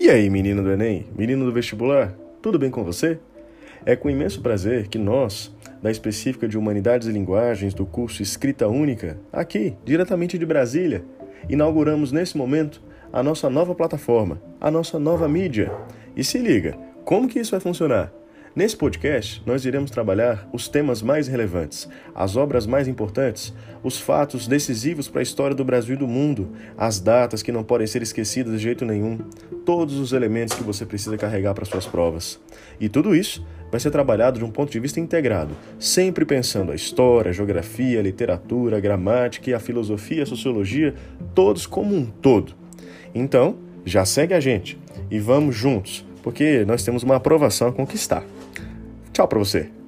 E aí, menino do Enem, menino do vestibular, tudo bem com você? É com imenso prazer que nós, da específica de Humanidades e Linguagens do curso Escrita Única, aqui, diretamente de Brasília, inauguramos nesse momento a nossa nova plataforma, a nossa nova mídia. E se liga, como que isso vai funcionar? Nesse podcast, nós iremos trabalhar os temas mais relevantes, as obras mais importantes, os fatos decisivos para a história do Brasil e do mundo, as datas que não podem ser esquecidas de jeito nenhum, todos os elementos que você precisa carregar para suas provas. E tudo isso vai ser trabalhado de um ponto de vista integrado, sempre pensando a história, a geografia, a literatura, a gramática e a filosofia, a sociologia, todos como um todo. Então, já segue a gente e vamos juntos, porque nós temos uma aprovação a conquistar. Tchau para você.